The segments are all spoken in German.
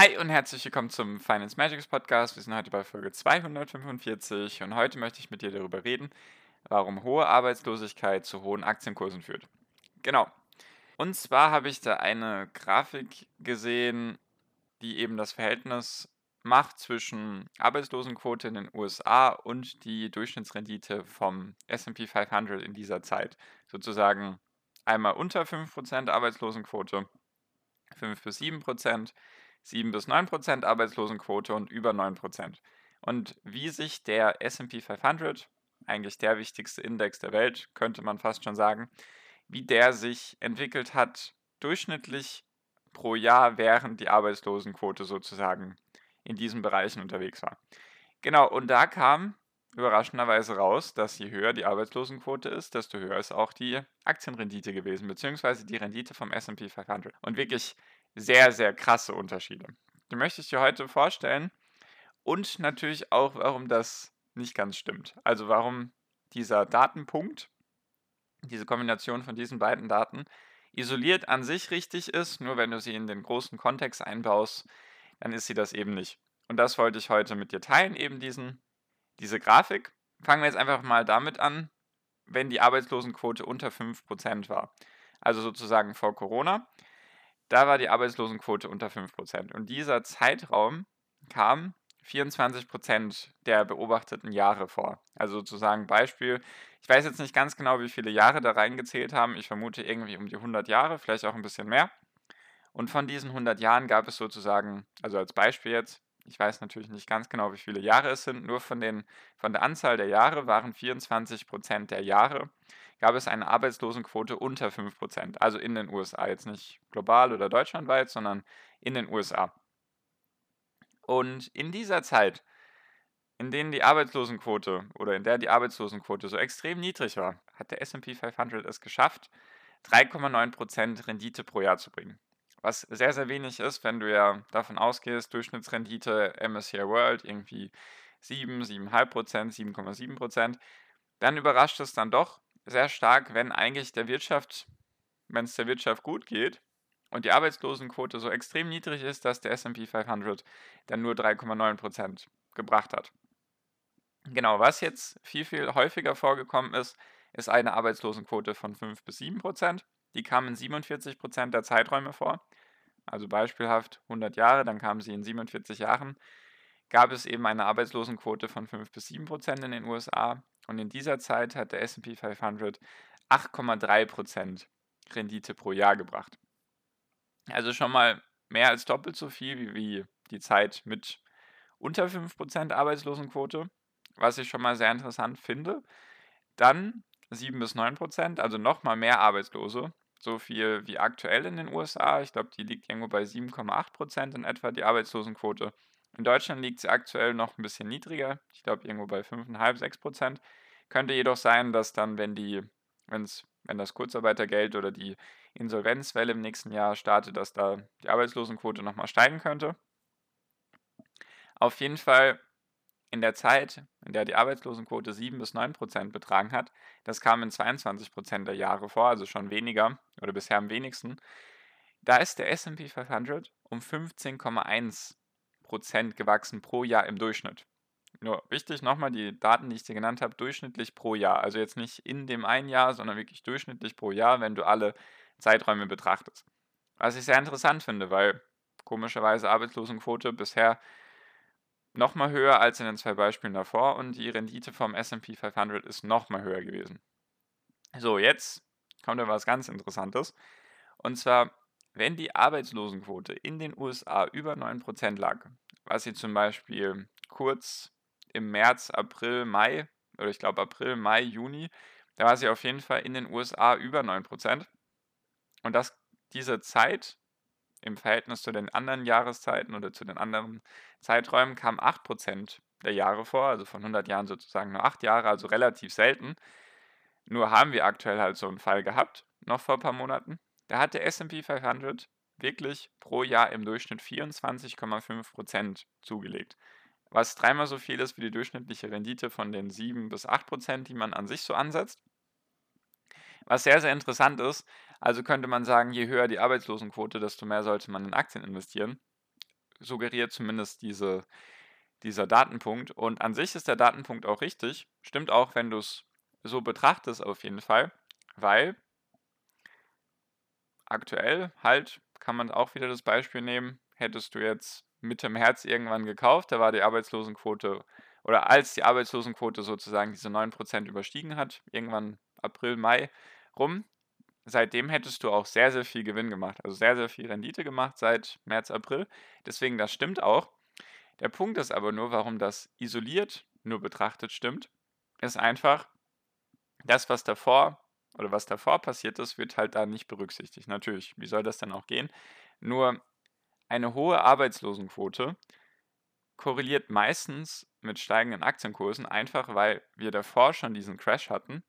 Hi und herzlich willkommen zum Finance Magics Podcast. Wir sind heute bei Folge 245 und heute möchte ich mit dir darüber reden, warum hohe Arbeitslosigkeit zu hohen Aktienkursen führt. Genau. Und zwar habe ich da eine Grafik gesehen, die eben das Verhältnis macht zwischen Arbeitslosenquote in den USA und die Durchschnittsrendite vom SP 500 in dieser Zeit. Sozusagen einmal unter 5% Arbeitslosenquote, 5 bis 7%, 7 bis 9 Prozent Arbeitslosenquote und über 9 Prozent. Und wie sich der SP 500, eigentlich der wichtigste Index der Welt, könnte man fast schon sagen, wie der sich entwickelt hat, durchschnittlich pro Jahr, während die Arbeitslosenquote sozusagen in diesen Bereichen unterwegs war. Genau, und da kam überraschenderweise raus, dass je höher die Arbeitslosenquote ist, desto höher ist auch die Aktienrendite gewesen, beziehungsweise die Rendite vom SP 500. Und wirklich sehr, sehr krasse Unterschiede. Die möchte ich dir heute vorstellen und natürlich auch, warum das nicht ganz stimmt. Also warum dieser Datenpunkt, diese Kombination von diesen beiden Daten isoliert an sich richtig ist, nur wenn du sie in den großen Kontext einbaust, dann ist sie das eben nicht. Und das wollte ich heute mit dir teilen, eben diesen, diese Grafik. Fangen wir jetzt einfach mal damit an, wenn die Arbeitslosenquote unter 5% war. Also sozusagen vor Corona. Da war die Arbeitslosenquote unter 5%. Und dieser Zeitraum kam 24% der beobachteten Jahre vor. Also sozusagen Beispiel, ich weiß jetzt nicht ganz genau, wie viele Jahre da reingezählt haben. Ich vermute irgendwie um die 100 Jahre, vielleicht auch ein bisschen mehr. Und von diesen 100 Jahren gab es sozusagen, also als Beispiel jetzt, ich weiß natürlich nicht ganz genau, wie viele Jahre es sind, nur von, den, von der Anzahl der Jahre waren 24% der Jahre gab es eine Arbeitslosenquote unter 5%. Also in den USA, jetzt nicht global oder deutschlandweit, sondern in den USA. Und in dieser Zeit, in denen die Arbeitslosenquote oder in der die Arbeitslosenquote so extrem niedrig war, hat der SP 500 es geschafft, 3,9% Rendite pro Jahr zu bringen. Was sehr, sehr wenig ist, wenn du ja davon ausgehst, Durchschnittsrendite MSCI World irgendwie 7, 7,5%, 7,7%, dann überrascht es dann doch, sehr stark, wenn eigentlich der Wirtschaft, wenn es der Wirtschaft gut geht und die Arbeitslosenquote so extrem niedrig ist, dass der SP 500 dann nur 3,9% gebracht hat. Genau, was jetzt viel, viel häufiger vorgekommen ist, ist eine Arbeitslosenquote von 5 bis 7%. Die kam in 47% der Zeiträume vor. Also beispielhaft 100 Jahre, dann kamen sie in 47 Jahren. Gab es eben eine Arbeitslosenquote von 5 bis 7% in den USA. Und in dieser Zeit hat der SP 500 8,3% Rendite pro Jahr gebracht. Also schon mal mehr als doppelt so viel wie, wie die Zeit mit unter 5% Arbeitslosenquote, was ich schon mal sehr interessant finde. Dann 7 bis 9%, also nochmal mehr Arbeitslose, so viel wie aktuell in den USA. Ich glaube, die liegt irgendwo bei 7,8% in etwa, die Arbeitslosenquote. In Deutschland liegt sie aktuell noch ein bisschen niedriger, ich glaube irgendwo bei 5,5, 6%. Könnte jedoch sein, dass dann, wenn die, wenn's, wenn das Kurzarbeitergeld oder die Insolvenzwelle im nächsten Jahr startet, dass da die Arbeitslosenquote nochmal steigen könnte. Auf jeden Fall in der Zeit, in der die Arbeitslosenquote 7 bis 9 Prozent betragen hat, das kam in 22 Prozent der Jahre vor, also schon weniger oder bisher am wenigsten, da ist der SP 500 um 15,1 Prozent gewachsen pro Jahr im Durchschnitt. Nur wichtig nochmal, die Daten, die ich dir genannt habe, durchschnittlich pro Jahr. Also jetzt nicht in dem einen Jahr, sondern wirklich durchschnittlich pro Jahr, wenn du alle Zeiträume betrachtest. Was ich sehr interessant finde, weil komischerweise Arbeitslosenquote bisher nochmal höher als in den zwei Beispielen davor und die Rendite vom SP 500 ist nochmal höher gewesen. So, jetzt kommt da was ganz Interessantes. Und zwar, wenn die Arbeitslosenquote in den USA über 9% lag, was sie zum Beispiel kurz im März, April, Mai, oder ich glaube April, Mai, Juni, da war sie auf jeden Fall in den USA über 9%. Und das, diese Zeit, im Verhältnis zu den anderen Jahreszeiten oder zu den anderen Zeiträumen kamen 8% der Jahre vor, also von 100 Jahren sozusagen nur 8 Jahre, also relativ selten. Nur haben wir aktuell halt so einen Fall gehabt, noch vor ein paar Monaten. Da hat der SP 500 wirklich pro Jahr im Durchschnitt 24,5% zugelegt. Was dreimal so viel ist wie die durchschnittliche Rendite von den 7 bis 8%, die man an sich so ansetzt. Was sehr, sehr interessant ist, also könnte man sagen, je höher die Arbeitslosenquote, desto mehr sollte man in Aktien investieren. Suggeriert zumindest diese, dieser Datenpunkt. Und an sich ist der Datenpunkt auch richtig. Stimmt auch, wenn du es so betrachtest, auf jeden Fall. Weil aktuell halt kann man auch wieder das Beispiel nehmen. Hättest du jetzt Mitte März irgendwann gekauft, da war die Arbeitslosenquote oder als die Arbeitslosenquote sozusagen diese 9% überstiegen hat, irgendwann April, Mai rum, seitdem hättest du auch sehr, sehr viel Gewinn gemacht. Also sehr, sehr viel Rendite gemacht seit März, April. Deswegen, das stimmt auch. Der Punkt ist aber nur, warum das isoliert nur betrachtet stimmt, ist einfach, das, was davor oder was davor passiert ist, wird halt da nicht berücksichtigt. Natürlich, wie soll das denn auch gehen? Nur eine hohe Arbeitslosenquote korreliert meistens mit steigenden Aktienkursen, einfach weil wir davor schon diesen Crash hatten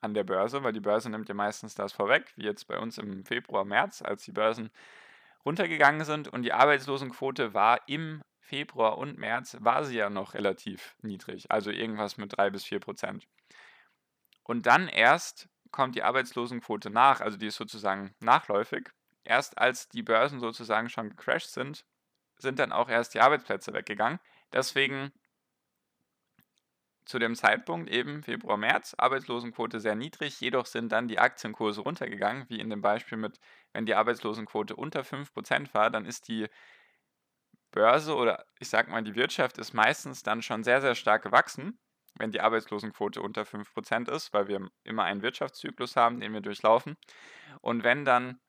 an der Börse, weil die Börse nimmt ja meistens das vorweg, wie jetzt bei uns im Februar, März, als die Börsen runtergegangen sind und die Arbeitslosenquote war im Februar und März, war sie ja noch relativ niedrig, also irgendwas mit 3 bis 4 Prozent. Und dann erst kommt die Arbeitslosenquote nach, also die ist sozusagen nachläufig. Erst als die Börsen sozusagen schon gecrashed sind, sind dann auch erst die Arbeitsplätze weggegangen. Deswegen zu dem Zeitpunkt eben Februar, März, Arbeitslosenquote sehr niedrig, jedoch sind dann die Aktienkurse runtergegangen, wie in dem Beispiel mit, wenn die Arbeitslosenquote unter 5% war, dann ist die Börse oder ich sag mal, die Wirtschaft ist meistens dann schon sehr, sehr stark gewachsen, wenn die Arbeitslosenquote unter 5% ist, weil wir immer einen Wirtschaftszyklus haben, den wir durchlaufen. Und wenn dann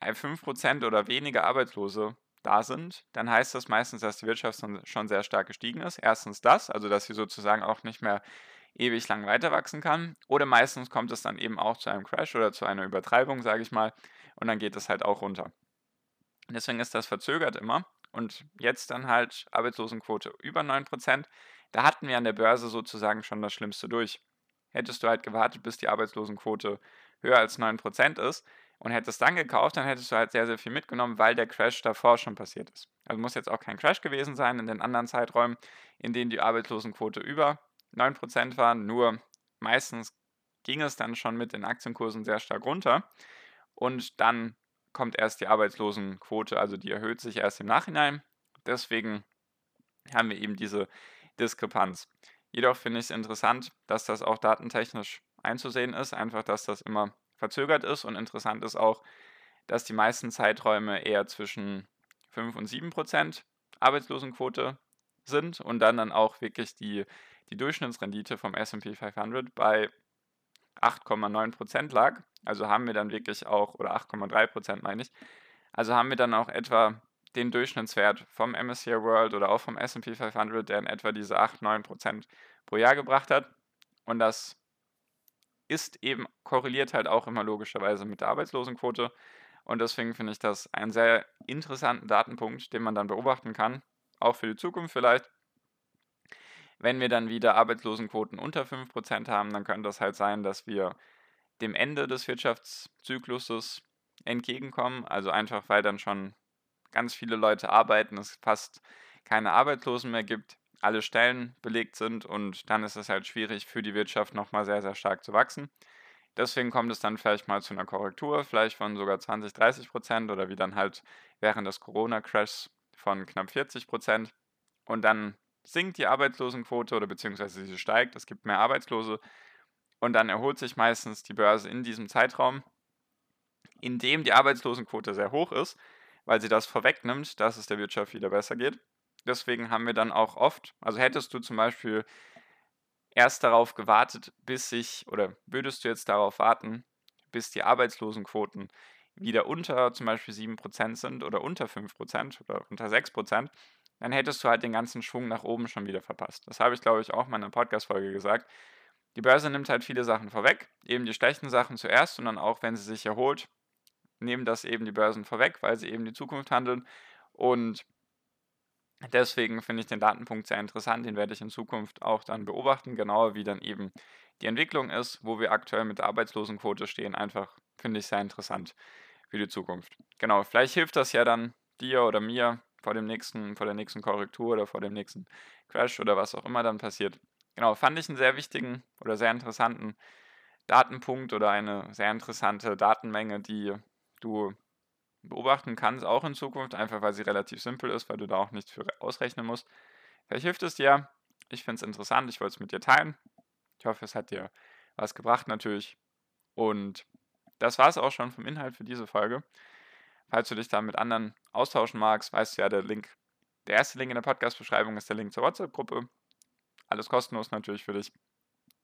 5% oder weniger Arbeitslose da sind, dann heißt das meistens, dass die Wirtschaft schon sehr stark gestiegen ist. Erstens das, also dass sie sozusagen auch nicht mehr ewig lang weiter wachsen kann. Oder meistens kommt es dann eben auch zu einem Crash oder zu einer Übertreibung, sage ich mal, und dann geht es halt auch runter. Deswegen ist das verzögert immer. Und jetzt dann halt Arbeitslosenquote über 9%. Da hatten wir an der Börse sozusagen schon das Schlimmste durch. Hättest du halt gewartet, bis die Arbeitslosenquote höher als 9% ist, und hättest dann gekauft, dann hättest du halt sehr, sehr viel mitgenommen, weil der Crash davor schon passiert ist. Also muss jetzt auch kein Crash gewesen sein in den anderen Zeiträumen, in denen die Arbeitslosenquote über 9% war. Nur meistens ging es dann schon mit den Aktienkursen sehr stark runter und dann kommt erst die Arbeitslosenquote, also die erhöht sich erst im Nachhinein. Deswegen haben wir eben diese Diskrepanz. Jedoch finde ich es interessant, dass das auch datentechnisch einzusehen ist, einfach dass das immer verzögert ist. Und interessant ist auch, dass die meisten Zeiträume eher zwischen 5 und 7 Prozent Arbeitslosenquote sind und dann dann auch wirklich die, die Durchschnittsrendite vom SP 500 bei 8,9 Prozent lag. Also haben wir dann wirklich auch, oder 8,3 Prozent meine ich, also haben wir dann auch etwa den Durchschnittswert vom MSCI World oder auch vom SP 500, der in etwa diese 8, 9 Prozent pro Jahr gebracht hat. Und das ist eben korreliert halt auch immer logischerweise mit der Arbeitslosenquote. Und deswegen finde ich das einen sehr interessanten Datenpunkt, den man dann beobachten kann, auch für die Zukunft vielleicht. Wenn wir dann wieder Arbeitslosenquoten unter 5% haben, dann könnte das halt sein, dass wir dem Ende des Wirtschaftszykluses entgegenkommen. Also einfach, weil dann schon ganz viele Leute arbeiten, es fast keine Arbeitslosen mehr gibt alle Stellen belegt sind und dann ist es halt schwierig für die Wirtschaft nochmal sehr, sehr stark zu wachsen. Deswegen kommt es dann vielleicht mal zu einer Korrektur, vielleicht von sogar 20, 30 Prozent oder wie dann halt während des Corona-Crashs von knapp 40 Prozent. Und dann sinkt die Arbeitslosenquote oder beziehungsweise sie steigt, es gibt mehr Arbeitslose und dann erholt sich meistens die Börse in diesem Zeitraum, in dem die Arbeitslosenquote sehr hoch ist, weil sie das vorwegnimmt, dass es der Wirtschaft wieder besser geht. Deswegen haben wir dann auch oft, also hättest du zum Beispiel erst darauf gewartet, bis sich, oder würdest du jetzt darauf warten, bis die Arbeitslosenquoten wieder unter zum Beispiel 7% sind oder unter 5% oder unter 6%, dann hättest du halt den ganzen Schwung nach oben schon wieder verpasst. Das habe ich, glaube ich, auch in meiner Podcast-Folge gesagt. Die Börse nimmt halt viele Sachen vorweg, eben die schlechten Sachen zuerst und dann auch, wenn sie sich erholt, nehmen das eben die Börsen vorweg, weil sie eben die Zukunft handeln. Und deswegen finde ich den Datenpunkt sehr interessant. Den werde ich in Zukunft auch dann beobachten, genauer wie dann eben die Entwicklung ist, wo wir aktuell mit der Arbeitslosenquote stehen. Einfach finde ich sehr interessant für die Zukunft. Genau, vielleicht hilft das ja dann dir oder mir vor dem nächsten, vor der nächsten Korrektur oder vor dem nächsten Crash oder was auch immer dann passiert. Genau, fand ich einen sehr wichtigen oder sehr interessanten Datenpunkt oder eine sehr interessante Datenmenge, die du beobachten kannst, auch in Zukunft, einfach weil sie relativ simpel ist, weil du da auch nichts für ausrechnen musst. Vielleicht hilft es dir. Ich finde es interessant, ich wollte es mit dir teilen. Ich hoffe, es hat dir was gebracht natürlich. Und das war es auch schon vom Inhalt für diese Folge. Falls du dich da mit anderen austauschen magst, weißt du ja, der Link, der erste Link in der Podcast-Beschreibung ist der Link zur WhatsApp-Gruppe. Alles kostenlos natürlich für dich.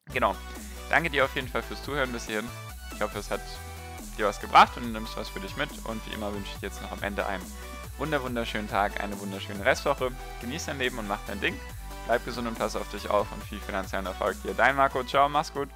Genau. Danke dir auf jeden Fall fürs Zuhören bis hierhin. Ich hoffe, es hat dir was gebracht und du nimmst was für dich mit. Und wie immer wünsche ich dir jetzt noch am Ende einen wunderschönen Tag, eine wunderschöne Restwoche. Genieß dein Leben und mach dein Ding. Bleib gesund und pass auf dich auf und viel finanziellen Erfolg dir. Dein Marco, ciao, mach's gut.